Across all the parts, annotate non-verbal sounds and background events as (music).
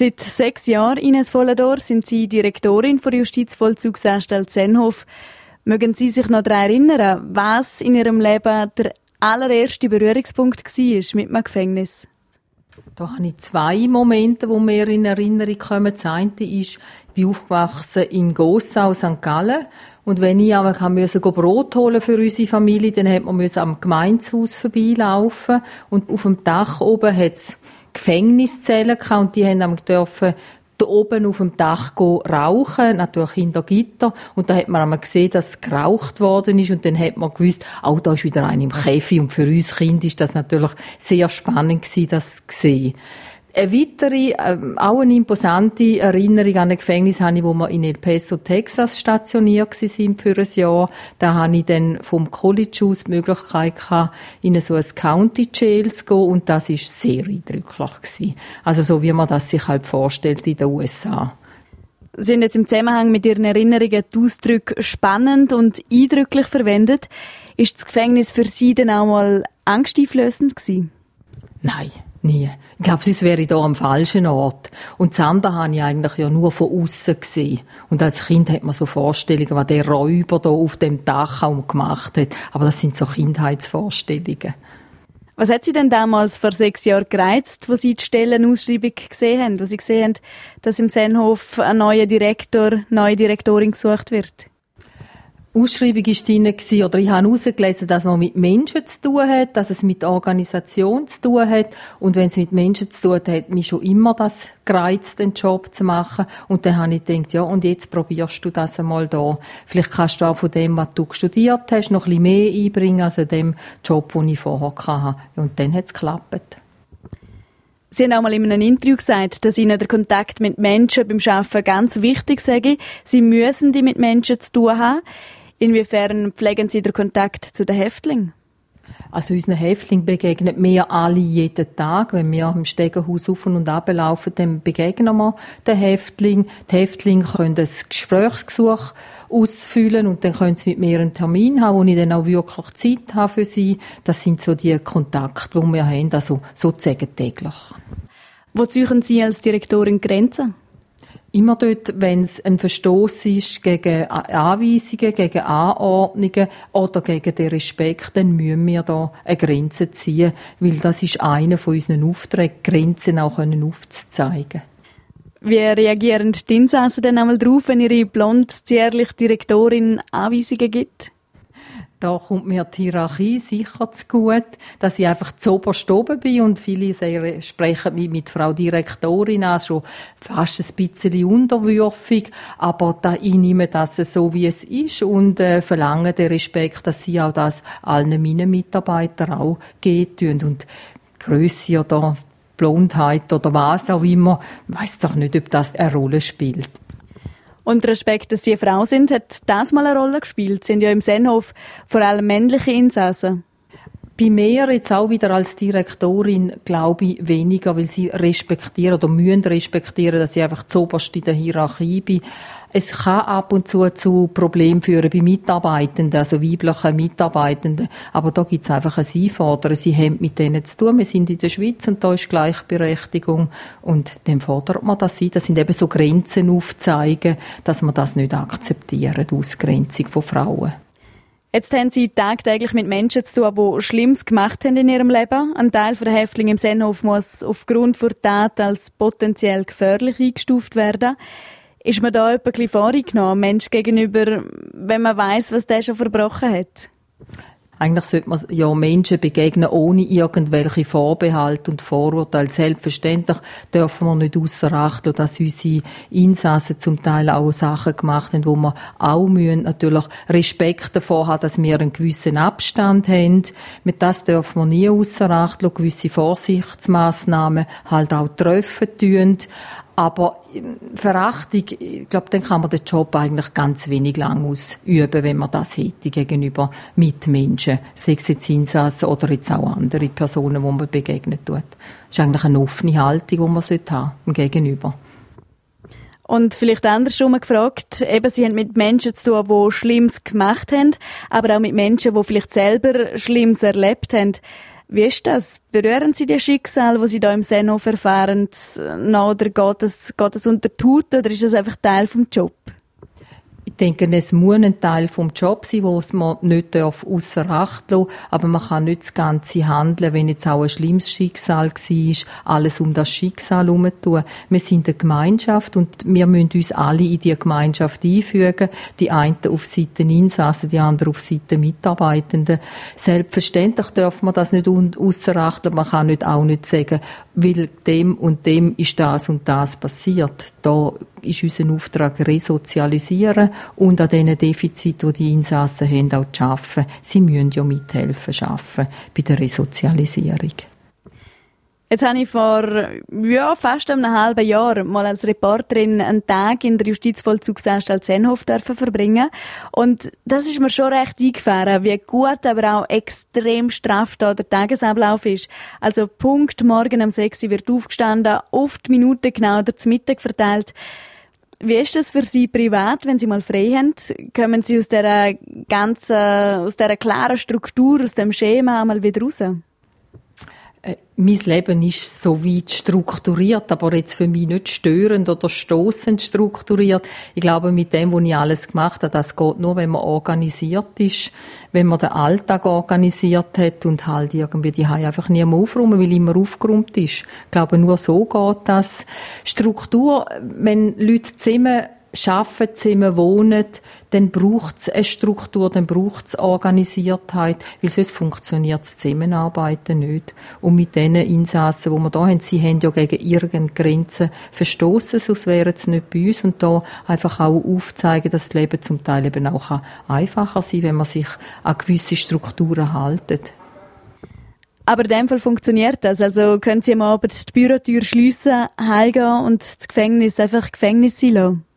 Seit sechs Jahren, Ines Vollador, sind Sie Direktorin der Justizvollzugsanstalt Zenhof. Mögen Sie sich noch daran erinnern, was in Ihrem Leben der allererste Berührungspunkt war mit einem Gefängnis? Da habe ich zwei Momente, die mir in Erinnerung kommen. Das eine ist, ich bin aufgewachsen in Gossau, St. Gallen. Und wenn ich einmal musste Brot holen für unsere Familie, dann hat man am Gemeinshaus vorbeilaufen. Und auf dem Dach oben hat es Gefängniszellen gehabt und die haben dürfen da oben auf dem Dach rauchen, natürlich hinter Gitter. Und da hat man einmal gesehen, dass geraucht worden ist. Und dann hat man gewusst, auch da ist wieder einer im Käfig. Und für uns Kinder ist das natürlich sehr spannend gewesen, das zu sehen. Eine weitere, ähm, auch eine imposante Erinnerung an ein Gefängnis habe ich, wo wir in El Paso, Texas stationiert sind für ein Jahr. Da habe ich dann vom College aus die Möglichkeit gehabt, in so ein County Jail zu gehen und das ist sehr eindrücklich gewesen. Also so wie man das sich halt vorstellt in den USA. Sie haben jetzt im Zusammenhang mit Ihren Erinnerungen die Ausdrücke spannend und eindrücklich verwendet. Ist das Gefängnis für Sie denn auch mal angsteinflößend gewesen? Nein. Nie. Ich glaube, sonst wäre ich da am falschen Ort. Und das andere habe ich eigentlich ja nur von außen gesehen. Und als Kind hat man so Vorstellungen, was der Räuber da auf dem Dach gemacht hat. Aber das sind so Kindheitsvorstellungen. Was hat Sie denn damals vor sechs Jahren gereizt, wo Sie die Stellenausschreibung gesehen haben, wo Sie gesehen haben, dass im Senhof ein neuer Direktor, neue Direktorin gesucht wird? Ausschreibung war drin, oder ich habe herausgelesen, dass man mit Menschen zu tun hat, dass es mit Organisation zu tun hat. Und wenn es mit Menschen zu tun hat, hat mich schon immer das gereizt, den Job zu machen. Und dann habe ich gedacht, ja, und jetzt probierst du das einmal da. Vielleicht kannst du auch von dem, was du studiert hast, noch ein bisschen mehr einbringen als dem Job, den ich vorher hatte. Und dann hat es geklappt. Sie haben auch mal in einem Interview gesagt, dass Ihnen der Kontakt mit Menschen beim Arbeiten ganz wichtig sei. Sie müssen die mit Menschen zu tun haben. Inwiefern pflegen Sie den Kontakt zu den Häftlingen? Also unseren Häftlingen begegnen wir alle jeden Tag. Wenn wir im Stegenhaus auf und ab laufen, dann begegnen wir den Häftlingen. Die Häftlinge können ein Gesprächsgesuch ausfüllen und dann können sie mit mir einen Termin haben, wo ich dann auch wirklich Zeit habe für sie. Das sind so die Kontakte, die wir haben, also sozusagen täglich. Wo suchen Sie als Direktorin Grenzen? Immer dort, wenn es ein Verstoß ist gegen Anweisungen, gegen Anordnungen oder gegen den Respekt, dann müssen wir da eine Grenze ziehen, weil das ist einer von unseren Aufträgen, Grenzen auch aufzuzeigen. Wie reagieren die Insassen denn einmal drauf, wenn ihre blond zierliche Direktorin Anweisungen gibt? Da kommt mir die Hierarchie sicher zu gut, dass ich einfach zu oberst oben bin und viele sprechen mich mit Frau Direktorin an, schon fast ein bisschen unterwürfig, aber da ich nehme das so, wie es ist und äh, verlange den Respekt, dass sie auch das allen meinen Mitarbeitern auch geht und Größe oder Blondheit oder was auch immer, weiß doch nicht, ob das eine Rolle spielt. Und Respekt, dass Sie eine Frau sind, hat das mal eine Rolle gespielt. Sie sind ja im Senhof vor allem männliche Insassen. Bei mir jetzt auch wieder als Direktorin glaube ich weniger, weil sie respektieren oder müssen respektieren, dass ich einfach zuoberst in der Hierarchie bin. Es kann ab und zu zu Problemen führen bei Mitarbeitenden, also weiblichen Mitarbeitenden. Aber da gibt es einfach ein Einfordern. Sie haben mit denen zu tun. Wir sind in der Schweiz und da ist Gleichberechtigung. Und dem fordert man das ein. Das sind eben so Grenzen aufzeigen, dass man das nicht akzeptieren, die Ausgrenzung von Frauen. Jetzt haben Sie tagtäglich mit Menschen zu tun, die Schlimmes gemacht haben in ihrem Leben. Ein Teil der Häftlinge im Senhof muss aufgrund der Tat als potenziell gefährlich eingestuft werden. Ist man da etwas vorgenommen, Mensch gegenüber, wenn man weiß, was der schon verbrochen hat? Eigentlich sollte man ja Menschen begegnen ohne irgendwelche Vorbehalte und Vorurteile. Selbstverständlich dürfen wir nicht außer Acht lassen, dass unsere Insassen zum Teil auch Sachen gemacht haben, wo wir auch müssen natürlich Respekt davor haben, dass wir einen gewissen Abstand haben. Mit das dürfen wir nie außer Acht lassen, gewisse Vorsichtsmaßnahmen halt auch treffen tun. Aber ähm, Verachtung, ich glaube, dann kann man den Job eigentlich ganz wenig lang ausüben, wenn man das hätte gegenüber Mitmenschen, sei es jetzt Insassen oder jetzt auch andere Personen, wo man begegnet tut. Das ist eigentlich eine offene Haltung, die man haben sollte Gegenüber. Und vielleicht andersrum gefragt, eben, Sie haben mit Menschen zu tun, die Schlimmes gemacht haben, aber auch mit Menschen, die vielleicht selber Schlimmes erlebt haben. Wie ist das? Berühren Sie die Schicksal, wo Sie da im Senhof erfahren, noch, oder geht das, geht das unter die Haut, oder ist das einfach Teil vom Job? Ich denke, es muss ein Teil vom Job sein, wo man nicht außer Acht lassen aber man kann nicht das ganze Handeln, wenn jetzt auch ein schlimmes Schicksal war, alles um das Schicksal herum tun. Wir sind eine Gemeinschaft und wir müssen uns alle in die Gemeinschaft einfügen. Die einen auf Seite Insassen, die anderen auf Seite Mitarbeitenden. Selbstverständlich darf man das nicht außer Acht lassen. Man kann nicht auch nicht sagen, weil dem und dem ist das und das passiert. Da ist unser Auftrag resozialisieren und an diesen Defiziten, die die Insassen haben, auch zu arbeiten. Sie müssen ja mithelfen schaffen bei der Resozialisierung. Jetzt habe ich vor ja, fast einem halben Jahr mal als Reporterin einen Tag in der Justizvollzugsanstalt Senhof dürfen verbringen und das ist mir schon recht eingefahren, wie gut, aber auch extrem straff da der Tagesablauf ist. Also Punkt morgen um 6 Uhr wird aufgestanden, oft Minuten genau der Mittag verteilt. Wie ist das für Sie privat, wenn Sie mal frei haben? Kommen Sie aus dieser ganzen, aus dieser klaren Struktur, aus dem Schema einmal wieder raus? Äh, mein Leben ist so weit strukturiert, aber jetzt für mich nicht störend oder stoßend strukturiert. Ich glaube, mit dem, was ich alles gemacht habe, das geht nur, wenn man organisiert ist, wenn man den Alltag organisiert hat und halt irgendwie die Hause einfach nie mehr aufräumen, weil immer aufgeräumt ist. Ich glaube, nur so geht das. Struktur, wenn Leute zusammen arbeiten, zusammen wohnen, dann braucht es eine Struktur, dann braucht es Organisiertheit, weil sonst funktioniert das Zusammenarbeiten nicht. Und mit diesen Insassen, die wir da haben, sie haben ja gegen irgendeine Grenzen verstoßen, sonst wären sie nicht bei uns. Und da einfach auch aufzeigen, dass das Leben zum Teil eben auch einfacher sein kann, wenn man sich an gewisse Strukturen haltet. Aber in dem Fall funktioniert das. Also können Sie am Abend die Bürotür schliessen, heimgehen und das Gefängnis einfach Gefängnis sein lassen?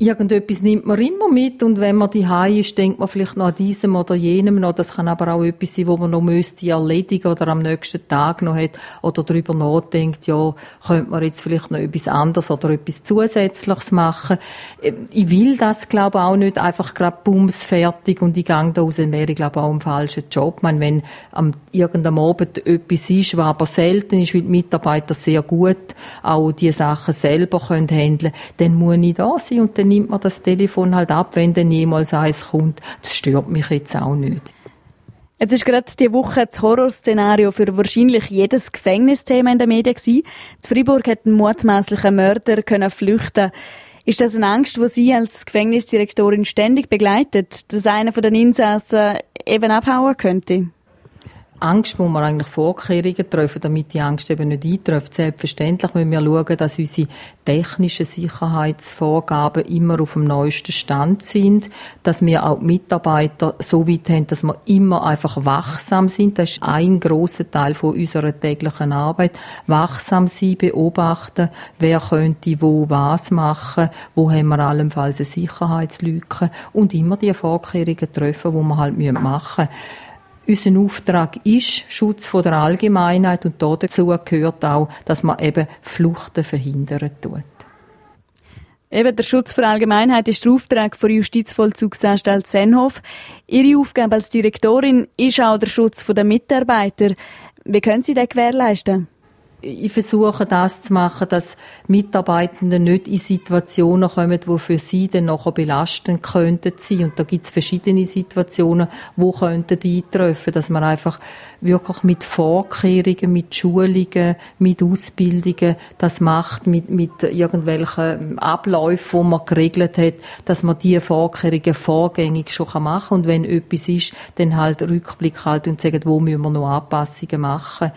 Irgendetwas nimmt man immer mit und wenn man die ist, denkt man vielleicht noch an diesem oder jenem noch. Das kann aber auch etwas sein, wo man noch müsste erledigen oder am nächsten Tag noch hat oder darüber nachdenkt, ja, könnte man jetzt vielleicht noch etwas anderes oder etwas Zusätzliches machen. Ähm, ich will das, glaube ich, auch nicht einfach gerade bums fertig und ich gehe da raus, dann wäre ich, glaube ich, auch im falschen Job. Ich meine, wenn am irgendeinem Abend etwas ist, was aber selten ist, weil die Mitarbeiter sehr gut auch die Sachen selber können handeln, dann muss ich da sein und dann nimmt man das Telefon halt ab, wenn dann jemals eins kommt. Das stört mich jetzt auch nicht. Jetzt ist gerade die Woche das Horrorszenario für wahrscheinlich jedes Gefängnisthema in den Medien gewesen. In Freiburg hat ein mutmaßlicher Mörder können flüchten. Ist das eine Angst, die Sie als Gefängnisdirektorin ständig begleitet, dass einer von den Insassen eben abhauen könnte? Angst muss man eigentlich Vorkehrungen treffen, damit die Angst eben nicht eintrifft. Selbstverständlich müssen wir schauen, dass unsere technischen Sicherheitsvorgaben immer auf dem neuesten Stand sind, dass wir auch Mitarbeiter so weit haben, dass wir immer einfach wachsam sind. Das ist ein großer Teil von unserer täglichen Arbeit. Wachsam sein, beobachten, wer könnte wo was machen, wo haben wir allenfalls eine Sicherheitslücke und immer die Vorkehrungen treffen, die wir halt machen müssen. Unser Auftrag ist Schutz von der Allgemeinheit und dazu gehört auch, dass man eben Fluchten verhindern tut. Eben der Schutz der Allgemeinheit ist der Auftrag der Justizvollzugsanstalt Senhof. Ihre Aufgabe als Direktorin ist auch der Schutz der Mitarbeiter. Wie können Sie das gewährleisten? Ich versuche das zu machen, dass Mitarbeitende nicht in Situationen kommen, die für sie dann nachher belastend könnten sein. Und da gibt es verschiedene Situationen, wo könnten die eintreffen, dass man einfach wirklich mit Vorkehrungen, mit Schulungen, mit Ausbildungen das macht, mit, mit irgendwelchen Abläufen, die man geregelt hat, dass man diese Vorkehrungen vorgängig schon machen kann. Und wenn etwas ist, dann halt Rückblick halten und sagen, wo müssen wir noch Anpassungen machen.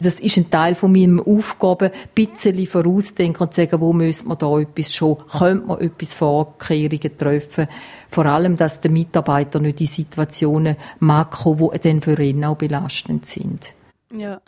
Das ist ein Teil von meiner Aufgabe, ein bisschen vorausdenken und sagen, wo müssen wir da etwas schon, könnte man etwas Vorkehrungen treffen. Vor allem, dass der Mitarbeiter nicht in Situationen mag kommen, die dann für ihn auch belastend sind. Ja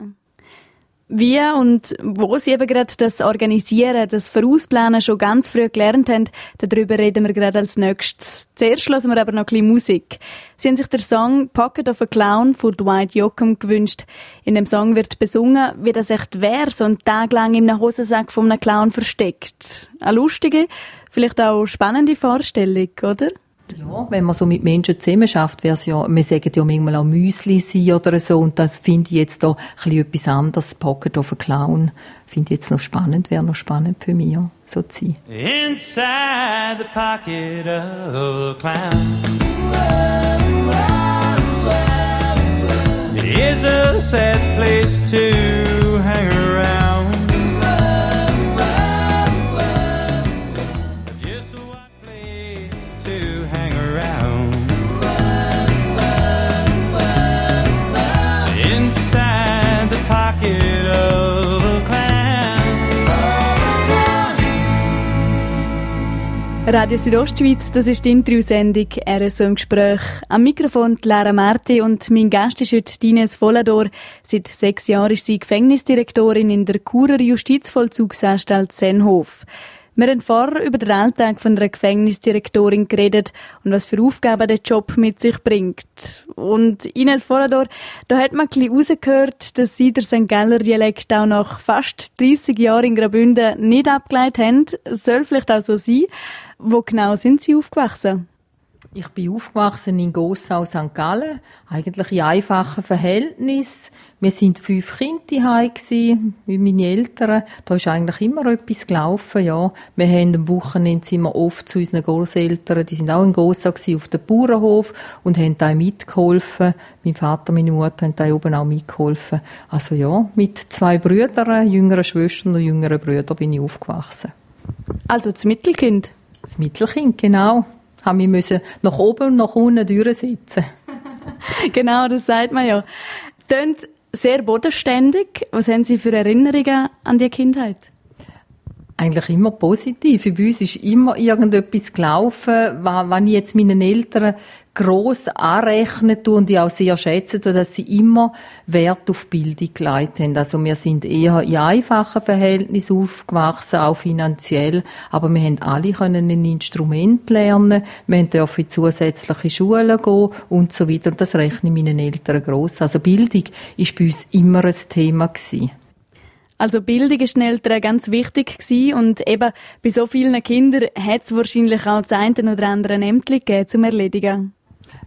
wie und wo Sie eben gerade das Organisieren, das Vorausplanen schon ganz früh gelernt haben, darüber reden wir gerade als nächstes. Zuerst hören wir aber noch ein bisschen Musik. Sie haben sich den Song Pocket of a Clown von Dwight Yoakam gewünscht. In dem Song wird besungen, wie das echt wäre, so einen Tag lang in einem Hosensack von einem Clown versteckt. Eine lustige, vielleicht auch spannende Vorstellung, oder? Ja, wenn man so mit Menschen zusammen schafft, wäre es ja, wir sagen ja manchmal auch Müsli sein oder so und das finde ich jetzt bisschen etwas anderes, Pocket of a Clown, finde ich jetzt noch spannend, wäre noch spannend für mich, so zu sein. Inside the pocket of a clown It is a sad place to hang around Radio Südostschweiz, das ist die Interviewsendung RSO im Gespräch. Am Mikrofon Lara Marti und mein Gast ist heute Ines Vollador. Seit sechs Jahren ist sie Gefängnisdirektorin in der Churer Justizvollzugsanstalt Senhof. Wir haben vorher über den Alltag von einer Gefängnisdirektorin geredet und was für Aufgaben der Job mit sich bringt. Und Ines Vollador, da hat man ein rausgehört, dass Sie der St. Galler Dialekt auch nach fast 30 Jahren in Graubünden nicht abgeleitet haben. Soll vielleicht auch so sein. Wo genau sind Sie aufgewachsen? Ich bin aufgewachsen in Gossau, St. Gallen. Eigentlich in einfachen Verhältnissen. Wir sind fünf Kinder daheim wie meine Eltern. Da ist eigentlich immer etwas gelaufen, ja. Wir haben am Wochenende sind wir oft zu unseren Großeltern, die sind auch in Gossau auf dem Bauernhof und haben da mitgeholfen. Mein Vater, meine Mutter haben da oben auch mitgeholfen. Also ja, mit zwei Brüdern, jüngeren Schwestern und jüngeren Brüdern bin ich aufgewachsen. Also das Mittelkind? Das Mittelkind, genau haben wir müssen nach oben und nach unten durchsitzen. (laughs) genau, das sagt man ja. Tönt sehr bodenständig. Was haben Sie für Erinnerungen an die Kindheit? Eigentlich immer positiv. Bei uns ist immer irgendetwas gelaufen, wenn ich jetzt meinen Eltern gross anrechnen tue und ich auch sehr schätze, dass sie immer Wert auf Bildung gelegt haben. Also wir sind eher in einfachen Verhältnissen aufgewachsen, auch finanziell, aber wir haben alle können ein Instrument lernen, wir dürfen in zusätzliche Schulen gehen und so weiter. Und das rechne ich meinen Eltern gross. Also Bildung ist bei uns immer ein Thema gewesen. Also Bildung ist den Eltern ganz wichtig gewesen und eben bei so vielen Kindern hat es wahrscheinlich auch das eine oder andere gegeben zum Erledigen.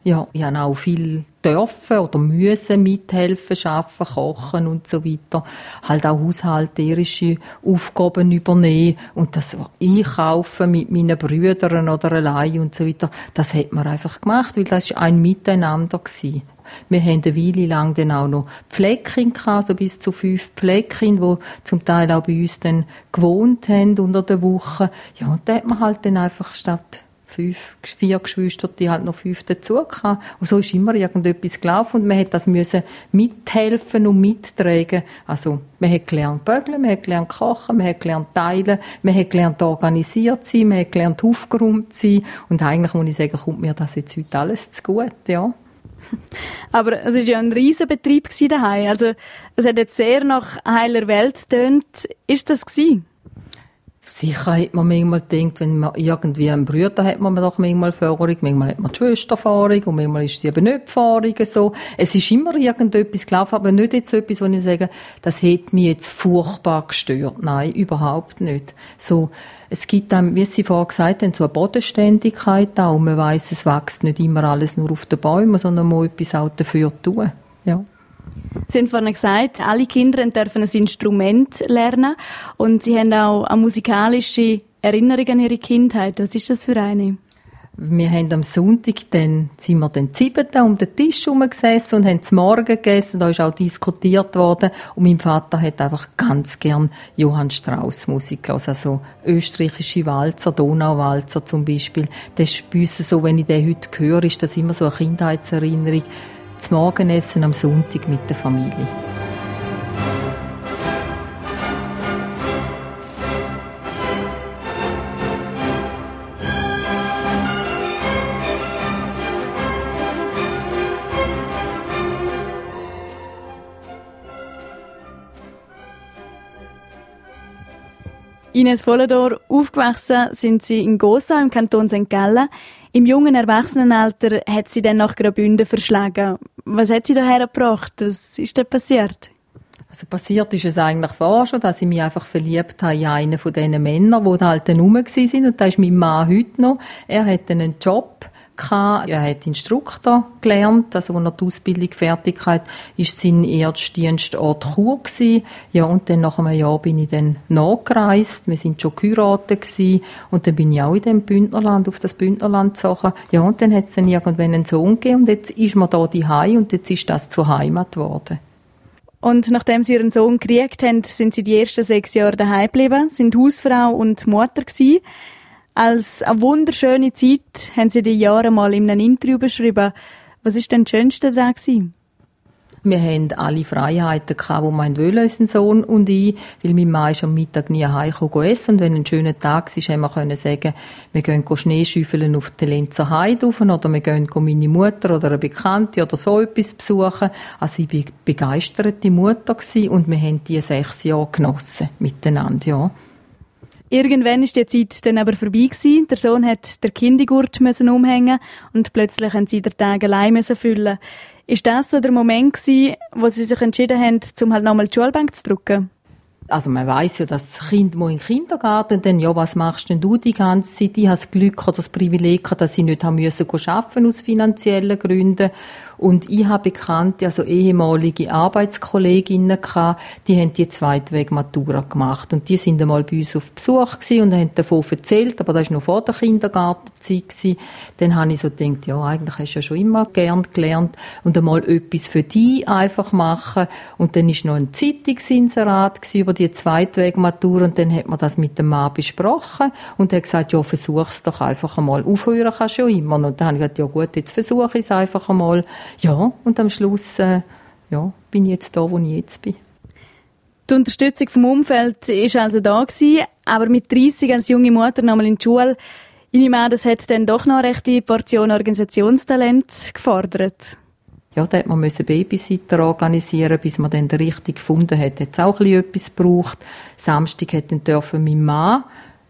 Ja, ich habe auch viel dürfen oder müssen mithelfen, schaffen, kochen und so weiter. Halt auch haushalterische Aufgaben übernehmen und das Einkaufen mit meinen Brüdern oder allein und so weiter. Das hat man einfach gemacht, weil das ist ein Miteinander gewesen. Wir haben eine Weile lang dann auch noch Pfleckchen gehabt, also bis zu fünf Pfleckchen, die zum Teil auch bei uns dann gewohnt haben unter der Woche. Ja, und da hat man halt dann einfach statt fünf, vier Geschwister, die halt noch fünf dazu gehabt. Und so ist immer irgendetwas gelaufen und man hat das müssen mithelfen und mittragen. Also, man hat gelernt bügeln, man hat gelernt kochen, man hat gelernt teilen, man hat gelernt organisiert sein, man hat gelernt aufgeräumt sein. Und eigentlich muss ich sagen, kommt mir das jetzt heute alles zu gut, ja. (laughs) Aber es war ja ein Riesenbetrieb daheim. Also, es hat jetzt sehr nach heiler Welt tönt. Ist das gewesen? Sicher hat man manchmal gedacht, wenn man irgendwie einen Bruder hat, man doch manchmal Erfahrung, manchmal hat man die Schwester Erfahrung und manchmal ist sie eben nicht Erfahrung, so. Es ist immer irgendetwas gelaufen, aber nicht jetzt etwas, wo ich sage, das hat mich jetzt furchtbar gestört. Nein, überhaupt nicht. So, es gibt dann, wie Sie vorher gesagt haben, so eine Bodenständigkeit auch. Man weiss, es wächst nicht immer alles nur auf den Bäumen, sondern man muss etwas auch dafür tun. Ja. Sie haben vorhin gesagt, alle Kinder dürfen ein Instrument lernen und Sie haben auch eine musikalische Erinnerung an Ihre Kindheit. Was ist das für eine? Wir haben am Sonntag, dann sind wir dann siebten um den Tisch gesessen und haben zum Morgen gegessen. Da ist auch diskutiert worden. Und mein Vater hat einfach ganz gern Johann Strauss Musik gelassen. Also österreichische Walzer, Donauwalzer zum Beispiel. Das ist bei uns so, wenn ich den heute höre, ist das immer so eine Kindheitserinnerung das Morgenessen am Sonntag mit der Familie. Ines Volledor, aufgewachsen sind Sie in Gosa im Kanton St. Gallen. Im jungen Erwachsenenalter hat sie dann nach Graubünden verschlagen. Was hat sie daher gebracht? Was ist da passiert? Also passiert ist es eigentlich vorher schon, dass ich mich einfach verliebt habe in einen von diesen Männern, die halt dann rum waren. Und da ist mein Mann heute noch. Er hat einen Job gehabt. Er hat Instruktor gelernt, also als er die Ausbildung fertig hat, ist sein Erstdienstort Chur gewesen. Ja, und dann nach einem Jahr bin ich dann nachgereist. Wir sind schon geheiratet gewesen. Und dann bin ich auch in dem Bündnerland, auf das Bündnerland gezogen. Ja, und dann hat es dann irgendwann einen Sohn gegeben und jetzt ist man da die und jetzt ist das zur Heimat geworden. Und nachdem sie ihren Sohn gekriegt haben, sind sie die ersten sechs Jahre daheim geblieben, sind Hausfrau und Mutter gewesen. Als eine wunderschöne Zeit haben sie die Jahre mal in einem Interview beschrieben. Was ist denn das Schönste daran gewesen? Wir haben alle Freiheiten gehabt, die wollen, unser Sohn und ich, weil mein Mann ist am Mittag nie heimgekommen essen und wenn ein schöner Tag war, haben wir können sagen, wir gehen Schneeschüffeln auf die Lenzer Heide rauf oder wir gehen meine Mutter oder eine Bekannte oder so etwas besuchen. Also ich war begeisterte Mutter und wir haben die sechs Jahre genossen miteinander, ja. Irgendwann ist die Zeit dann aber vorbei gewesen. Der Sohn hat der Kindigurt müssen umhängen und plötzlich haben sie den Tag allein müssen füllen. Ist das so der Moment gewesen, wo sie sich entschieden haben, zum halt nochmal die Schulbank zu drücken? Also man weiß ja, dass das Kind muss in den Kindergarten, dann ja, was machst denn du die ganze Zeit? Ich habe das Glück oder das Privileg, dass ich nicht haben müssen arbeiten aus finanziellen Gründen und ich habe Bekannte, also ehemalige Arbeitskolleginnen gehabt, die haben die Zweitweg-Matura gemacht. Und die sind einmal bei uns auf Besuch gewesen und haben davon erzählt, aber das war noch vor der Kindergartenzeit gewesen. Dann habe ich so gedacht, ja, eigentlich hast du ja schon immer gern gelernt und einmal etwas für dich einfach machen. Und dann ist noch ein Zeitungsinserat über die Zweitweg-Matura und dann hat man das mit dem Mann besprochen und er hat gesagt, ja, versuch's doch einfach einmal. Aufhören kannst du ja immer. Und dann habe ich gesagt, ja gut, jetzt versuche ich es einfach einmal. Ja, und am Schluss äh, ja, bin ich jetzt da, wo ich jetzt bin. Die Unterstützung vom Umfeld ist also da gewesen, aber mit 30 als junge Mutter nochmal in die Schule. Ich nehme an, das hat dann doch noch eine rechte Portion Organisationstalent gefordert. Ja, da hat man müssen Babysitter organisieren, bis man dann den richtigen gefunden hat. Hat es auch ein etwas gebraucht. Samstag hat dann dürfen mein Mann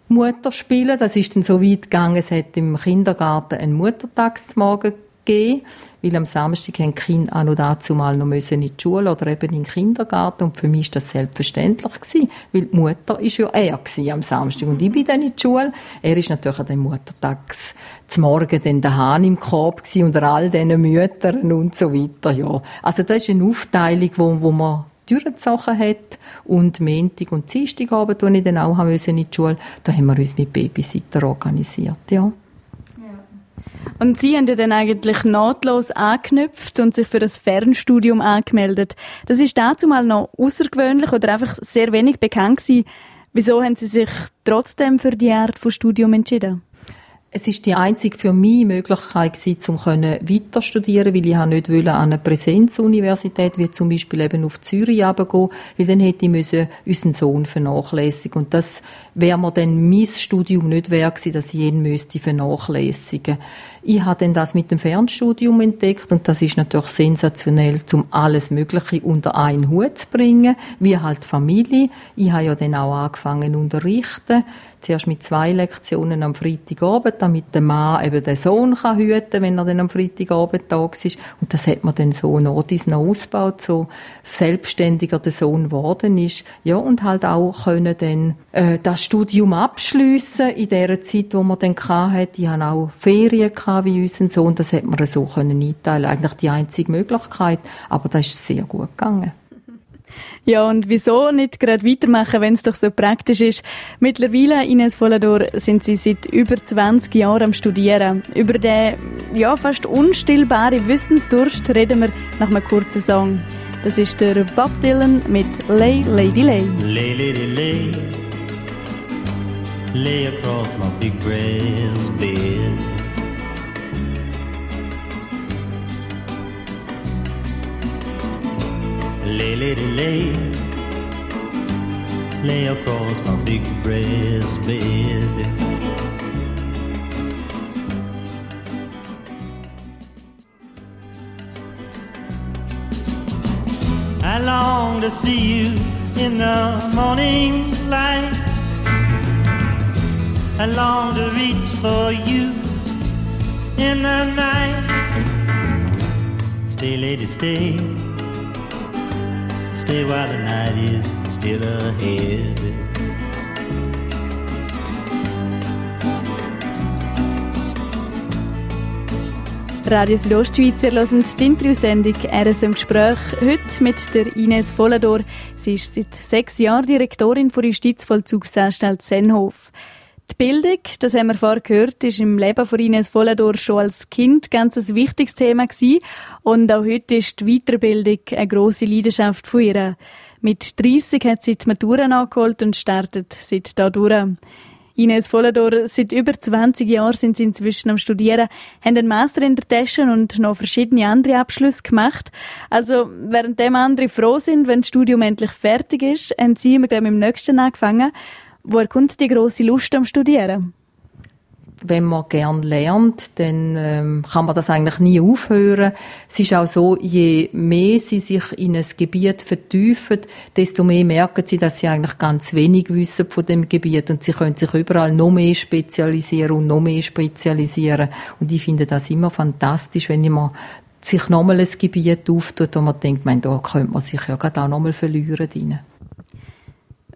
Mutter spielen. Das ist dann so weit gegangen, es hat im Kindergarten einen Muttertagsmorgen gegeben weil am Samstag haben die Kinder auch noch dazu mal noch müssen in die Schule oder eben in den Kindergarten und für mich war das selbstverständlich gewesen, weil die Mutter ist ja er am Samstag und ich bin dann in die Schule. Er ist natürlich an dem Muttertags zum Morgen dann der Hahn im Korb gewesen unter all diesen Müttern und so weiter, ja. Also das ist eine Aufteilung, wo, wo man durchgezogen hat. Und Montag und Dienstagabend, als ich dann auch in die Schule da haben wir uns mit Babysitter organisiert, ja. Und Sie haben ja dann eigentlich nahtlos angeknüpft und sich für das Fernstudium angemeldet. Das ist dazu mal noch außergewöhnlich oder einfach sehr wenig bekannt gewesen. Wieso haben Sie sich trotzdem für die Art von Studium entschieden? Es ist die einzige für mich Möglichkeit gewesen, um weiter studieren, weil ich nicht an eine Präsenzuniversität wie zum Beispiel eben auf Zürich gehen, weil dann hätte ich müssen unseren Sohn vernachlässigen und das wäre mir dann mein Studium nicht wert gewesen, dass ich ihn müsste vernachlässigen. Ich habe dann das mit dem Fernstudium entdeckt und das ist natürlich sensationell, um alles Mögliche unter einen Hut zu bringen, wie halt Familie. Ich habe ja dann auch angefangen unterrichten zuerst mit zwei Lektionen am Freitagabend, damit der Mann eben den Sohn kann hüten wenn er dann am Freitagabend da ist. Und das hat man dann so noch dies noch ausgebaut, so selbstständiger der Sohn geworden ist. Ja, und halt auch können dann äh, das Studium abschliessen in der Zeit, wo man dann hatte. Ich hatte auch Ferien gehabt, wie unser Sohn. Das hat man so können einteilen. Eigentlich die einzige Möglichkeit. Aber das ist sehr gut gegangen. Ja, und wieso nicht gerade weitermachen, wenn es doch so praktisch ist? Mittlerweile, Ines Vollador, sind Sie seit über 20 Jahren am Studieren. Über den, ja, fast unstillbaren Wissensdurst reden wir nach einem kurzen Song. Das ist der Bob Dylan mit Lay, Lady Lay. Lay, Lady Lay. Lay across my big brass bed. Lay, lady, lay, lay across my big breast bed. I long to see you in the morning light. I long to reach for you in the night. Stay, lady, stay stay while the night is still ahead. Radio Südostschweizer hören die Interviewsendung RSM Gespräch. Heute mit der Ines Vollador. Sie ist seit sechs Jahren Direktorin der Justizvollzugsanstalt Senhof. Die Bildung, das haben wir vorher gehört, ist im Leben von Ines Vollador schon als Kind ganz ein wichtiges Thema gewesen. Und auch heute ist die Weiterbildung eine grosse Leidenschaft von ihr. Mit 30 hat sie die Matura nachgeholt und startet seit da durch. Ines Vollador, seit über 20 Jahren sind sie inzwischen am Studieren, haben einen Master in der Tasche und noch verschiedene andere Abschlüsse gemacht. Also, während dem andere froh sind, wenn das Studium endlich fertig ist, haben sie immer mit dem nächsten angefangen. Woher kommt die grosse Lust am Studieren? wenn man gern lernt, dann ähm, kann man das eigentlich nie aufhören. Es ist auch so, je mehr sie sich in ein Gebiet vertiefen, desto mehr merken sie, dass sie eigentlich ganz wenig wissen von dem Gebiet und sie können sich überall noch mehr spezialisieren und noch mehr spezialisieren. Und ich finde das immer fantastisch, wenn man sich nochmal ein Gebiet auftut, wo man denkt, man, da könnte man sich ja gerade auch nochmal verlieren drin.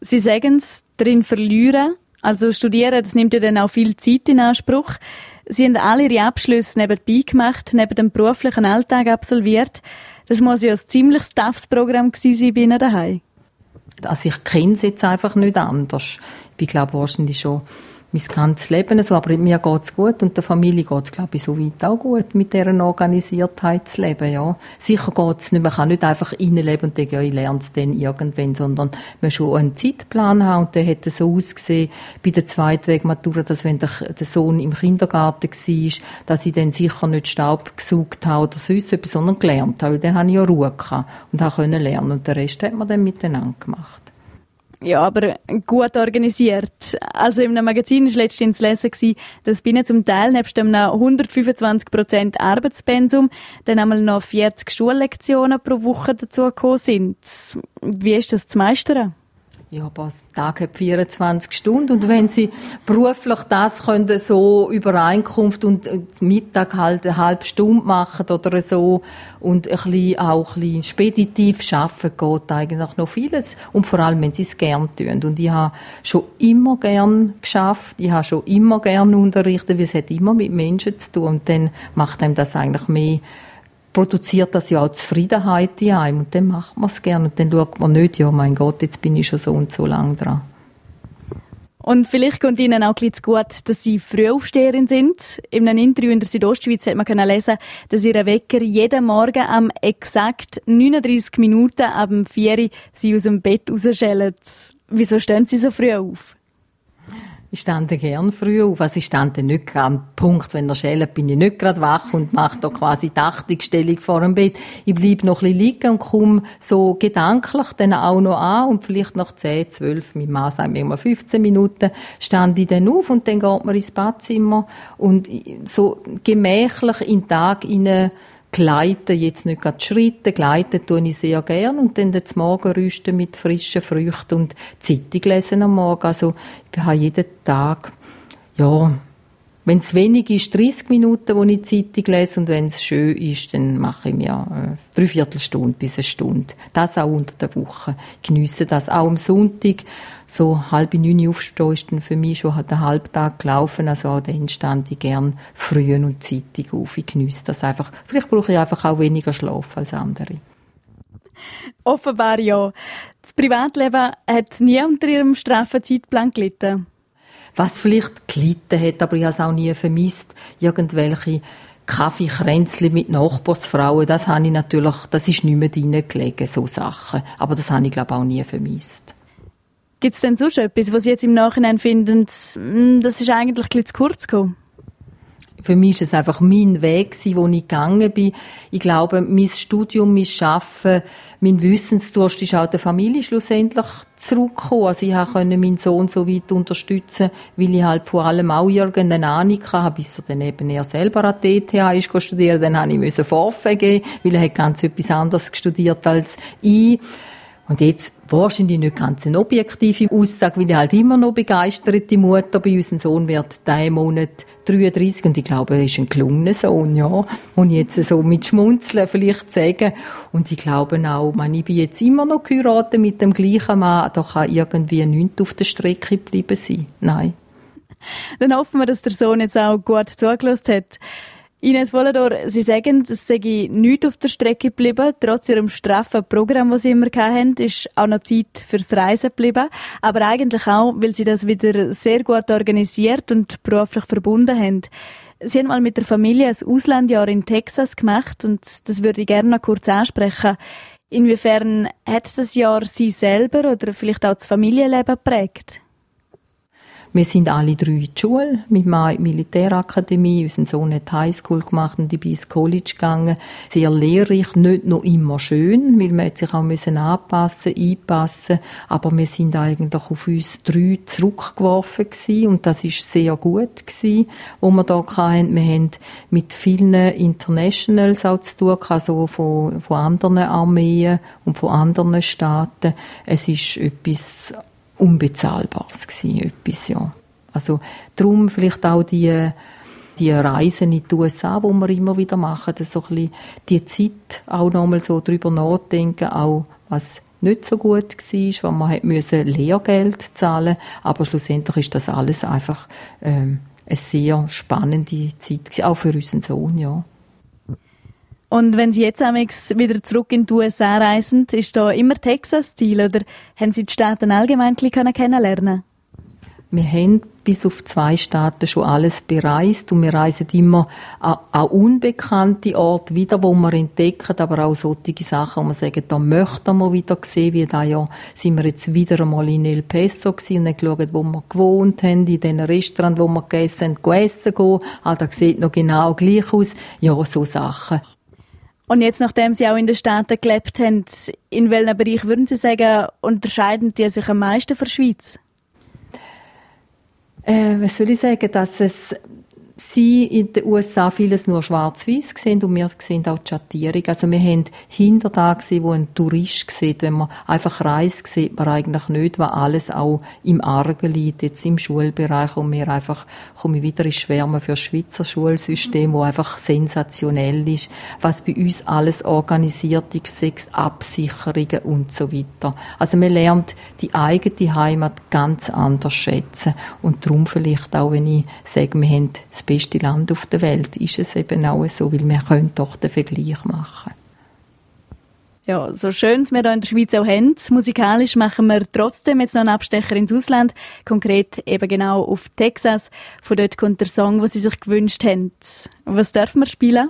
Sie sagen es, drin verlieren. Also studieren, das nimmt ja dann auch viel Zeit in Anspruch. Sie haben alle ihre Abschlüsse nebenbei gemacht, neben dem beruflichen Alltag absolviert. Das muss ja ein ziemlich toughes Programm gewesen sein bei Ihnen daheim. Also ich kenne es jetzt einfach nicht anders. Ich glaube wahrscheinlich schon mein ganzes Leben so. Aber mir geht's gut und der Familie geht's glaube ich, so weit auch gut, mit dieser Organisiertheit zu leben, ja. Sicher geht's nicht, man kann nicht einfach reinleben und denken, ja, ich lerne es dann irgendwann, sondern man schon einen Zeitplan haben und der hätte so ausgesehen, bei der Zweitwegmatura, dass wenn der, der Sohn im Kindergarten war, dass ich dann sicher nicht Staub gesucht habe oder sonst etwas, sondern gelernt habe, weil dann habe ich ja Ruhe gehabt und habe können lernen und den Rest hat man dann miteinander gemacht. Ja, aber gut organisiert. Also in einem Magazin war letztens zu lesen, dass bei Ihnen zum Teil nebst einem 125% Arbeitspensum dann einmal noch 40 Schullektionen pro Woche dazugekommen sind. Wie ist das zu meistern? Ja, aber Tag hat 24 Stunden. Und wenn Sie beruflich das können so Übereinkunft und Mittag halt eine halbe Stunde machen oder so und ein bisschen, auch ein bisschen speditiv arbeiten, geht eigentlich noch vieles. Und vor allem, wenn Sie es gern tun. Und ich habe schon immer gern geschafft, ich habe schon immer gern unterrichtet, weil es hat immer mit Menschen zu tun. Und dann macht einem das eigentlich mehr produziert das ja auch Zufriedenheit in einem und dann macht man es gerne und dann schaut man nicht, ja mein Gott, jetzt bin ich schon so und so lang dran. Und vielleicht kommt Ihnen auch ein zu gut, dass Sie Frühaufsteherin sind. In einem Interview in der Südostschweiz hat man lesen, dass Ihr Wecker jeden Morgen am exakt 39 Minuten ab dem 4 Uhr Sie aus dem Bett rausschellen. Wieso stehen Sie so früh auf? Ich stand gern früh auf. Also ich stand nicht am Punkt, wenn er schält, bin ich nicht gerade wach und mache da quasi die vor dem Bett. Ich bleib noch ein bisschen liegen und komme so gedanklich dann auch noch an und vielleicht nach 10, 12, mein Mann sagt mir immer 15 Minuten, stand ich dann auf und dann geht man ins Badzimmer und so gemächlich in den Tag hinein Gleiten, jetzt nicht gerade Schritte, gleiten tue ich sehr gern und dann das Morgen rüsten mit frischen Früchten und Zeitung lesen am Morgen. Also ich habe jeden Tag, ja, wenn es wenig ist, 30 Minuten, wo ich Zeitung lese und wenn es schön ist, dann mache ich mir äh, drei Viertelstunde bis eine Stunde. Das auch unter der Woche. Ich geniesse das auch am Sonntag so halb neun aufstehen, ist dann für mich schon der Halbtag gelaufen. Also auch dann stand ich gern früh und zeitig auf. Ich genieße das einfach. Vielleicht brauche ich einfach auch weniger Schlaf als andere. (laughs) Offenbar ja. Das Privatleben hat nie unter ihrem straffen Zeitplan gelitten. Was vielleicht gelitten hat, aber ich habe es auch nie vermisst, irgendwelche Kaffeekränzli mit Nachbarsfrauen, das habe ich natürlich, das ist nicht mehr drin gelegen, so Sachen. Aber das habe ich, glaube ich, auch nie vermisst. Gibt es denn sonst etwas, was Sie jetzt im Nachhinein finden, hm, das ist eigentlich ein bisschen zu kurz gekommen? Für mich ist es einfach mein Weg, wo ich gegangen bin. Ich glaube, mein Studium, mein Arbeiten, mein Wissensdurst ist auch der Familie schlussendlich zurückgekommen. Also ich konnte meinen Sohn so weit unterstützen, weil ich halt vor allem auch irgendeine Ahnung hatte, bis er dann eben er selber an der ETH ist studieren. Dann musste ich VfG gehen, weil er hat ganz etwas anderes studiert als ich. Und jetzt wahrscheinlich nicht ganz eine objektive Aussage, weil ich halt immer noch begeisterte Mutter bei unserem Sohn wird diesen Monat 33 und ich glaube, er ist ein gelungener Sohn, ja. Und jetzt so mit Schmunzeln vielleicht sagen. Und ich glaube auch, man, ich bin jetzt immer noch geheiratet mit dem gleichen Mann, da kann irgendwie nichts auf der Strecke geblieben sein. Nein. Dann hoffen wir, dass der Sohn jetzt auch gut zugelassen hat. Ines Wolledor, Sie sagen, es sei nichts auf der Strecke geblieben. Trotz Ihrem straffen Programm, das Sie immer hatten, ist auch noch Zeit fürs Reisen geblieben. Aber eigentlich auch, weil Sie das wieder sehr gut organisiert und beruflich verbunden haben. Sie haben mal mit der Familie ein Auslandjahr in Texas gemacht und das würde ich gerne noch kurz ansprechen. Inwiefern hat das Jahr Sie selber oder vielleicht auch das Familienleben geprägt? Wir sind alle drei in die Schule, mit meiner Militärakademie. Unser Sohn hat Highschool gemacht und ich bin ins College gegangen. Sehr lehrreich, nicht noch immer schön, weil wir sich auch müssen anpassen, einpassen. Aber wir sind eigentlich auf uns drei zurückgeworfen gewesen und das ist sehr gut gewesen, wo wir da hatten. Wir haben mit vielen Internationals auch zu tun, also von, von anderen Armeen und von anderen Staaten. Es ist etwas Unbezahlbares gewesen, etwas, ja. Also, darum vielleicht auch die, die Reisen in die USA, wo wir immer wieder machen, dass so ein bisschen die Zeit auch nochmal so drüber nachdenken, auch was nicht so gut war, weil man hat müssen Lehrgeld zahlen aber schlussendlich ist das alles einfach ähm, eine sehr spannende Zeit gewesen, auch für unseren Sohn, ja. Und wenn Sie jetzt wieder zurück in die USA reisen, ist da immer Texas Ziel oder haben Sie die Staaten allgemein kennenlernen wir haben bis auf zwei Staaten schon alles bereist und wir reisen immer an, an unbekannte Orte wieder, wo wir entdecken, aber auch solche Sachen, wo wir sagen, da möchten wir wieder sehen, wie da ja sind wir jetzt wieder einmal in El Peso gewesen und haben geschaut, wo wir gewohnt haben, in den Restaurant, wo wir gegessen haben, gegessen gehen. Ah, das sieht noch genau gleich aus. Ja, so Sachen. Und jetzt, nachdem Sie auch in den Staaten gelebt haben, in welchem Bereich würden Sie sagen, unterscheiden die sich am meisten von der Schweiz? Äh, was soll ich sagen, dass es sie in den USA vieles nur schwarz-weiß sehen und wir sehen auch die Schattierung. Also wir haben hinter da gesehen, wo ein Tourist sieht. Wenn man einfach reist, sieht man eigentlich nicht, was alles auch im Argen liegt, jetzt im Schulbereich und wir einfach, komme ich wieder ins Schwärmen für das Schweizer Schulsystem, wo einfach sensationell ist, was bei uns alles organisiert ist, sechs Absicherungen und so weiter. Also man lernt die eigene Heimat ganz anders schätzen und darum vielleicht auch, wenn ich sage, wir haben das beste Land auf der Welt, ist es eben auch so, weil wir können doch den Vergleich machen. Ja, so schön wir hier in der Schweiz auch haben, musikalisch machen wir trotzdem jetzt noch einen Abstecher ins Ausland, konkret eben genau auf Texas. Von dort kommt der Song, den Sie sich gewünscht haben. Was dürfen wir spielen?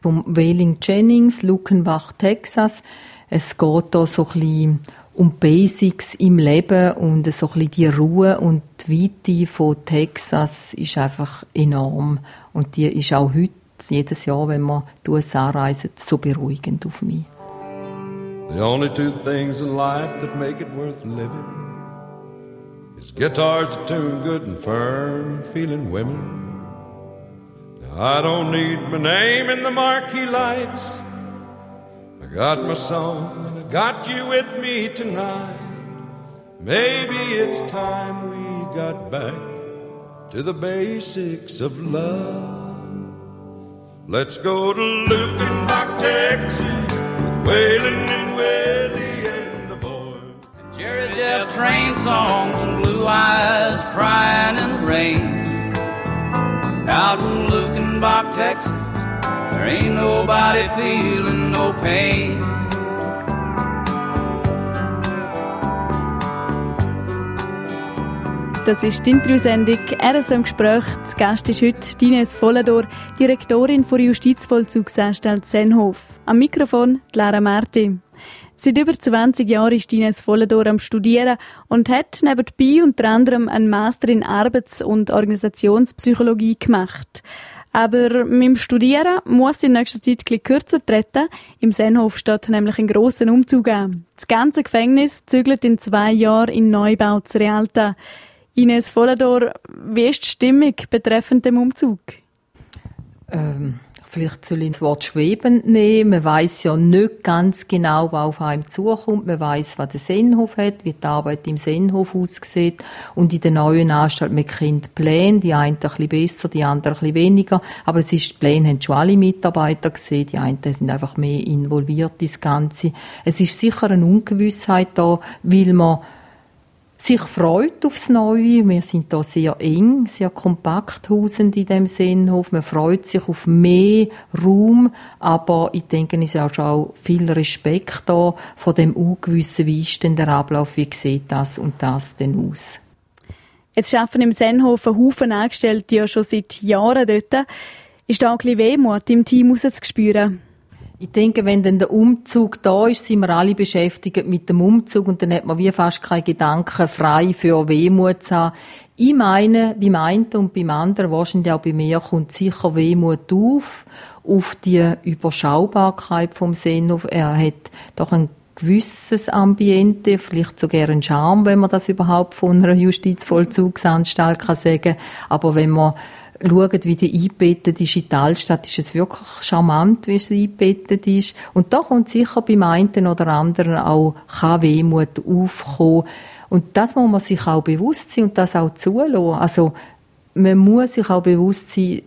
Vom Wailing Jennings, Luckenbach, Texas. Es geht hier so ein bisschen um Basics im Leben und so ein die Ruhe und die Weite von Texas ist einfach enorm. Und die ist auch heute, jedes Jahr, wenn man die USA reisen, so beruhigend auf mich. The only two things in life that make it worth living is guitars that tune good and firm, feeling women. I don't need my name in the marquee lights. I got my song got you with me tonight. Maybe it's time we got back to the basics of love. Let's go to Lukenbach, Texas, with Waylon and Willie and the boys. Jerry Jeff train songs and blue eyes crying in the rain. Out in Lukenbach, Texas. There ain't nobody feeling no pain. Das ist die Interviewsendung RSO im Gespräch. Das Gast ist heute Dines Volledor, Direktorin der Justizvollzugsanstalt Senhof. Am Mikrofon Lara Marti. Seit über 20 Jahren ist Ines Volledor am Studieren und hat nebenbei unter anderem einen Master in Arbeits- und Organisationspsychologie gemacht. Aber mit dem Studieren muss in nächster Zeit ein kürzer treten. Im Senhof steht nämlich ein grosser Umzug an. Das ganze Gefängnis zügelt in zwei Jahren in Neubau zu Realta. Ines Vollador, wie ist die Stimmung betreffend dem Umzug? Ähm, Vielleicht soll ich das Wort schwebend nehmen. Man weiß ja nicht ganz genau, was auf einem zukommt. Man weiß, was der Sennhof hat, wie die Arbeit im Sennhof aussieht. Und in der neuen Anstalt, man kennt Pläne, die einen ein bisschen besser, die anderen ein bisschen weniger. Aber es ist, die Pläne haben schon alle Mitarbeiter gesehen. Die einen sind einfach mehr involviert ins Ganze. Es ist sicher eine Ungewissheit da, weil man sich freut aufs Neue. Wir sind da sehr eng, sehr kompakt hausend in dem Sinnhof. Man freut sich auf mehr Raum, aber ich denke, es ist auch schon viel Respekt da von dem Ungewissen, wie ist denn der Ablauf, wie sieht das und das denn aus. Jetzt arbeiten im Sennhof ein Haufen Angestellte ja schon seit Jahren dort. Ist da ein bisschen Wehmut im Team rauszuspüren? Ich denke, wenn dann der Umzug da ist, sind wir alle beschäftigt mit dem Umzug und dann hat man wie fast keine Gedanken frei für Wehmut zu haben. Ich meine, beim einen und beim anderen, wahrscheinlich auch bei mir, kommt sicher Wehmut auf, auf die Überschaubarkeit vom Sennhof. Er hat doch ein gewisses Ambiente, vielleicht sogar ein Charme, wenn man das überhaupt von einer Justizvollzugsanstalt kann sagen. Aber wenn man schauen, wie die eingebettet ist in die Altstadt, ist es wirklich charmant, wie es eingebettet ist. Und da kommt sicher beim einen oder anderen auch Wehmut aufkommen. Und das muss man sich auch bewusst sein und das auch zulassen. Also, man muss sich auch bewusst sein, die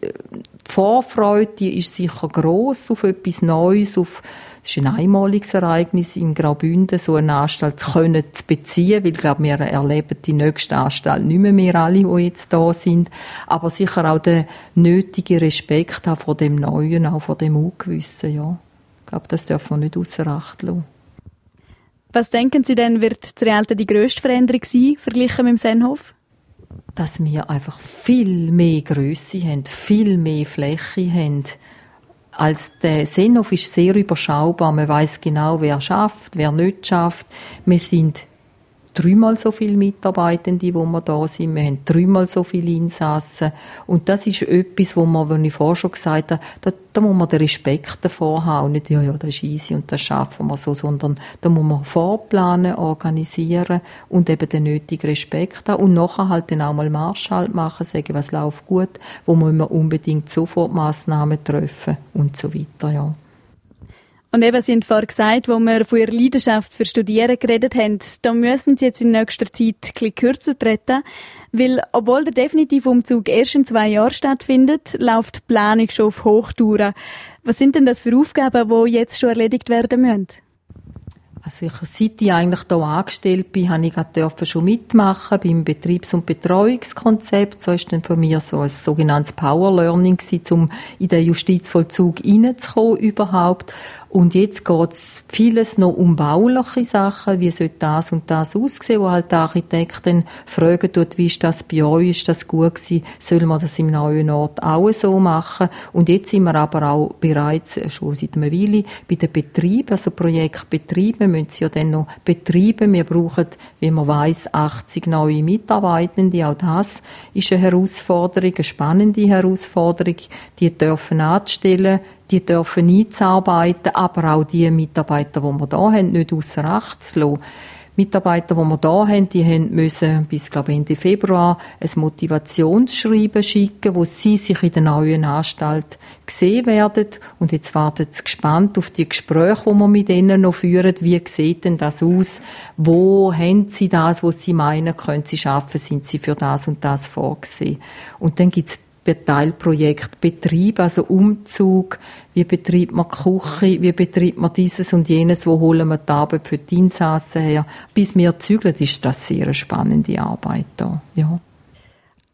Vorfreude, ist sicher gross auf etwas Neues, auf es ist ein einmaliges Ereignis, in Graubünden so eine Anstalt zu können zu beziehen, weil ich glaube, wir erleben die nächste Anstalt nicht mehr, wir alle, die jetzt da sind. Aber sicher auch der nötige Respekt haben vor dem Neuen, auch vor dem Ungewissen, ja. Ich glaube, das dürfen wir nicht außer Acht lassen. Was denken Sie denn, wird zu Realte die grösste Veränderung sein, verglichen mit dem Sennhof? Dass wir einfach viel mehr Größe haben, viel mehr Fläche haben als der Sennhof ist sehr überschaubar. Man weiß genau, wer schafft, wer nicht schafft. Wir sind dreimal so viele Mitarbeitende, die wir da sind. Wir haben dreimal so viele Insassen. Und das ist etwas, wo man, wie ich vorher schon gesagt habe, da, da muss man den Respekt davor haben. Und nicht, ja, ja, das ist easy und das schaffen wir so, sondern da muss man vorplanen, organisieren und eben den nötigen Respekt haben. Und nachher halt dann auch mal Marschhalt machen, sagen, was läuft gut, wo müssen wir unbedingt sofort Massnahmen treffen und so weiter, ja. Und eben, Sie haben vorhin gesagt, wo wir von Ihrer Leidenschaft für Studieren geredet haben, da müssen Sie jetzt in nächster Zeit bisschen kürzer treten, weil, obwohl der definitive Umzug erst in zwei Jahren stattfindet, läuft die Planung schon auf Hochtouren. Was sind denn das für Aufgaben, die jetzt schon erledigt werden müssen? Also ich, seit ich eigentlich hier angestellt bin, habe ich dürfen schon mitmachen beim Betriebs- und Betreuungskonzept. So ist dann von mir so ein sogenanntes Power Learning gewesen, um in den Justizvollzug reinzukommen überhaupt. Und jetzt geht's vieles noch um bauliche Sachen, wie soll das und das aussehen, wo halt der Architekt dann fragen tut, wie ist das bei euch, ist das gut gewesen, soll man das im neuen Ort auch so machen? Und jetzt sind wir aber auch bereits, äh, schon seit einer Weile, bei den Betrieben, also Projektbetrieben, müssen sie ja dann noch betreiben. Wir brauchen, wie man weiß, 80 neue Mitarbeitende, auch das ist eine Herausforderung, eine spannende Herausforderung, die dürfen anstellen, die dürfen einzuarbeiten, aber auch die Mitarbeiter, die wir da haben, nicht außer Acht zu lassen. Mitarbeiter, die wir da haben, die haben müssen bis, glaube Ende Februar ein Motivationsschreiben schicken, wo sie sich in der neuen Anstalt gesehen werden. Und jetzt warten sie gespannt auf die Gespräche, die wir mit ihnen noch führen. Wie sieht denn das aus? Wo haben sie das, was sie meinen, können sie schaffen? Sind sie für das und das vorgesehen? Und dann gibt's Teilprojekt Betrieb, also Umzug, wie betreibt man die Küche, wie betreibt man dieses und jenes, wo holen wir die Arbeit für die Insassen her. Bis wir zügeln, ist das sehr eine spannende Arbeit da. Ja.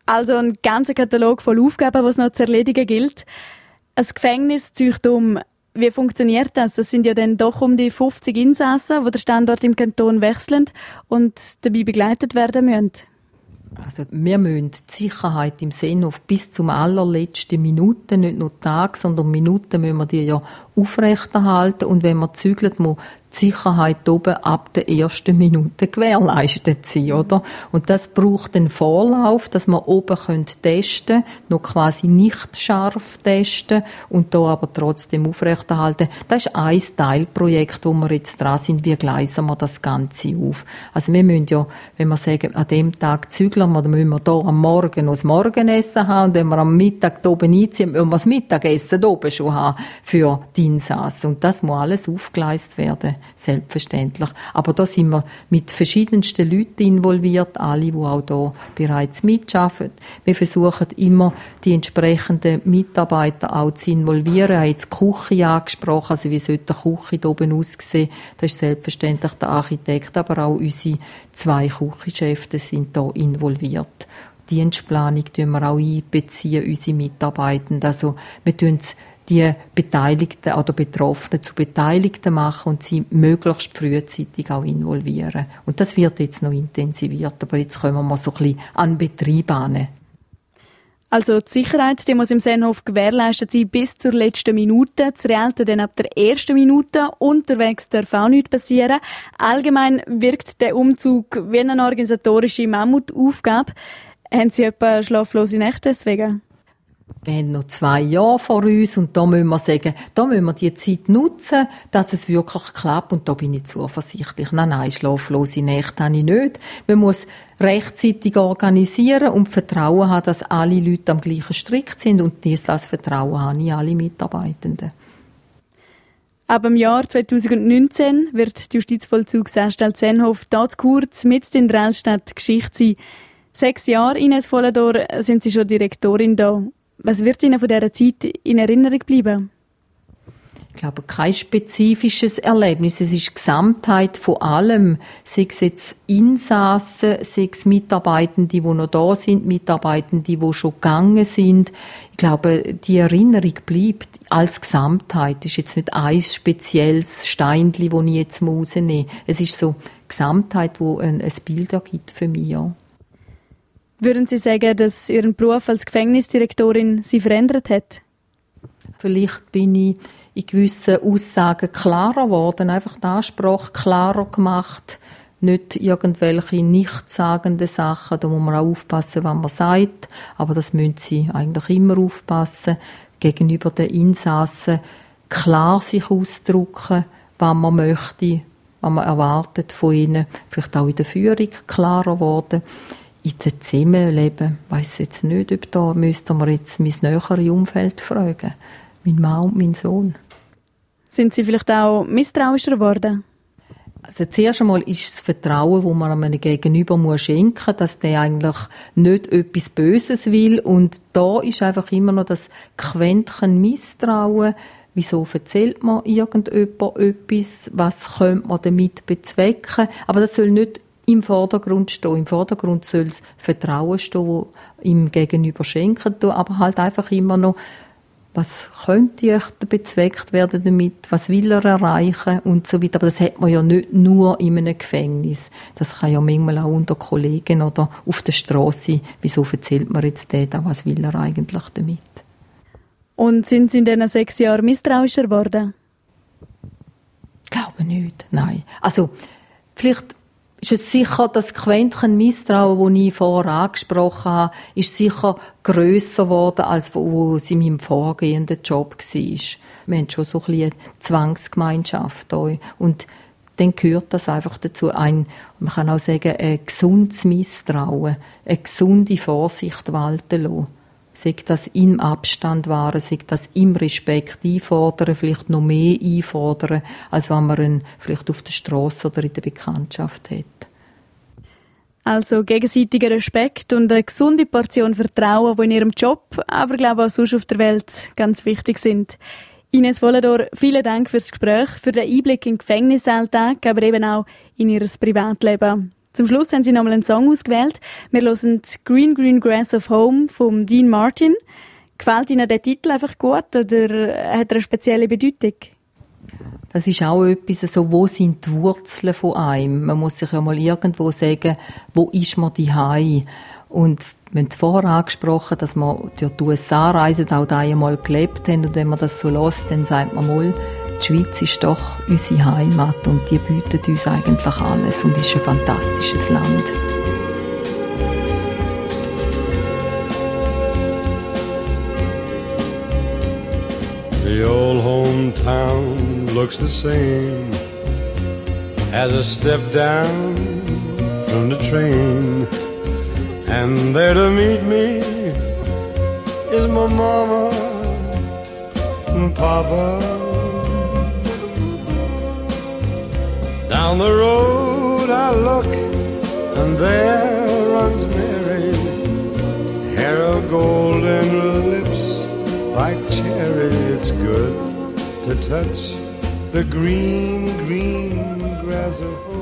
Also ein ganzer Katalog voll Aufgaben, was noch zu erledigen gilt. Ein Gefängnis zieht um. Wie funktioniert das? Es sind ja dann doch um die 50 Insassen, die den Standort im Kanton wechseln und dabei begleitet werden müssen. Also wir müssen die Sicherheit im Sennhof bis zum allerletzten Minuten, nicht nur Tag, sondern Minuten müssen wir die ja aufrechterhalten. Und wenn man zügelt, muss Sicherheit oben ab der ersten Minute gewährleistet sein, oder? Und das braucht einen Vorlauf, dass man oben testen können, noch quasi nicht scharf testen und da aber trotzdem aufrechterhalten. Das ist ein Teilprojekt, wo wir jetzt dran sind. Wie gleisen wir das Ganze auf? Also wir müssen ja, wenn wir sagen, an dem Tag zügeln wir, dann müssen wir hier am Morgen noch das Morgenessen haben und wenn wir am Mittag hier oben einziehen, müssen wir das Mittagessen hier oben schon haben für die Insassen. Und das muss alles aufgeleistet werden selbstverständlich. Aber da sind wir mit verschiedensten Leuten involviert, alle, die auch da bereits mitarbeiten. Wir versuchen immer, die entsprechenden Mitarbeiter auch zu involvieren. Ich habe jetzt die Küche angesprochen, also wie sollte die Küche hier oben aussehen. Das ist selbstverständlich der Architekt, aber auch unsere zwei Küchenchefs sind da involviert. Die Dienstplanung tun wir auch einbeziehen, unsere Mitarbeitenden. Also, wir tun die Beteiligten oder Betroffenen zu Beteiligten machen und sie möglichst frühzeitig auch involvieren. Und das wird jetzt noch intensiviert, aber jetzt kommen wir mal so ein bisschen an Betrieb an. Also die Sicherheit, die muss im Sennhof gewährleistet sein bis zur letzten Minute, das Realte dann ab der ersten Minute. Unterwegs darf auch nichts passieren. Allgemein wirkt der Umzug wie eine organisatorische Mammutaufgabe. Haben Sie etwa schlaflose Nächte deswegen? Wir haben noch zwei Jahre vor uns und da müssen wir sagen, da müssen wir die Zeit nutzen, dass es wirklich klappt und da bin ich zuversichtlich. Nein, nein, schlaflose Nächte habe ich nicht. Man muss rechtzeitig organisieren und Vertrauen haben, dass alle Leute am gleichen Strick sind und dieses Vertrauen habe ich alle Mitarbeitenden. Ab dem Jahr 2019 wird die Justizvollzugsanstalt Zenhof dort kurz mit in der Altstadt Geschichte sein. Sechs Jahre, Ines Vollador, sind Sie schon Direktorin da. Was wird Ihnen von dieser Zeit in Erinnerung bleiben? Ich glaube, kein spezifisches Erlebnis. Es ist die Gesamtheit von allem. Sei es jetzt Insassen, sei es Mitarbeitende, die noch da sind, Mitarbeitende, die schon gegangen sind. Ich glaube, die Erinnerung bleibt als Gesamtheit. Es ist jetzt nicht ein spezielles Steinchen, das ich jetzt rausnehmen muss. Es ist so die Gesamtheit, die ein, ein Bild ergibt für mich. Ja. Würden Sie sagen, dass Ihren Beruf als Gefängnisdirektorin Sie verändert hat? Vielleicht bin ich in gewissen Aussagen klarer geworden, einfach die Ansprache klarer gemacht, nicht irgendwelche nichtssagenden Sachen, da muss man auch aufpassen, was man sagt, aber das müssen Sie eigentlich immer aufpassen, gegenüber den Insassen klar sich ausdrücken, was man möchte, was man erwartet von ihnen, vielleicht auch in der Führung klarer geworden in den Zusammenleben, weiß jetzt nicht, ob da müsste man jetzt mein näheres Umfeld fragen. Mein Mann und mein Sohn. Sind Sie vielleicht auch misstrauischer geworden? Also zuerst einmal ist das Vertrauen, das man einem Gegenüber muss schenken muss, dass der eigentlich nicht etwas Böses will. Und da ist einfach immer noch das Quäntchen Misstrauen. Wieso erzählt man irgendjemand etwas? Was könnte man damit bezwecken? Aber das soll nicht im Vordergrund stehen. Im Vordergrund soll das Vertrauen stehen, ihm gegenüber schenken, aber halt einfach immer noch, was könnte bezweckt werden damit, was will er erreichen und so weiter. Aber das hat man ja nicht nur in einem Gefängnis. Das kann ja manchmal auch unter Kollegen oder auf der Straße. Wieso erzählt man jetzt da, was will er eigentlich damit? Und sind Sie in diesen sechs Jahren misstrauischer geworden? Ich glaube nicht, nein. Also, vielleicht ist es sicher, das Quäntchen Misstrauen, das ich vorher angesprochen habe, ist sicher grösser geworden, als wo es in meinem vorgehenden Job war. Wir haben schon so ein bisschen Zwangsgemeinschaft hier. Und dann gehört das einfach dazu. Ein, man kann auch sagen, ein gesundes Misstrauen, eine gesunde Vorsicht walten lassen sei das im Abstand wahren, sei das im Respekt einfordern, vielleicht noch mehr einfordern, als wenn man ihn vielleicht auf der Straße oder in der Bekanntschaft hat. Also gegenseitiger Respekt und eine gesunde Portion Vertrauen, die in ihrem Job, aber glaube auch sonst auf der Welt ganz wichtig sind. Ines Wolledor, vielen Dank fürs Gespräch, für den Einblick in den Gefängnisalltag, aber eben auch in ihr Privatleben. Zum Schluss haben sie nochmal einen Song ausgewählt. Wir hören Green Green Grass of Home von Dean Martin. Gefällt Ihnen der Titel einfach gut oder hat er eine spezielle Bedeutung? Das ist auch etwas, so, wo sind die Wurzeln von einem? Man muss sich ja mal irgendwo sagen, wo ist man die Und wir haben es vorher angesprochen, dass wir durch die USA reisen, auch da einmal gelebt haben. Und wenn man das so lässt, dann sagt man mal, die Schweiz ist doch unsere Heimat und die bietet uns eigentlich alles und ist ein fantastisches Land. The old hometown looks the same as I step down from the train. And there to meet me is my mama and papa. Down the road I look, and there runs Mary, hair of golden lips like cherry. It's good to touch the green, green grass of.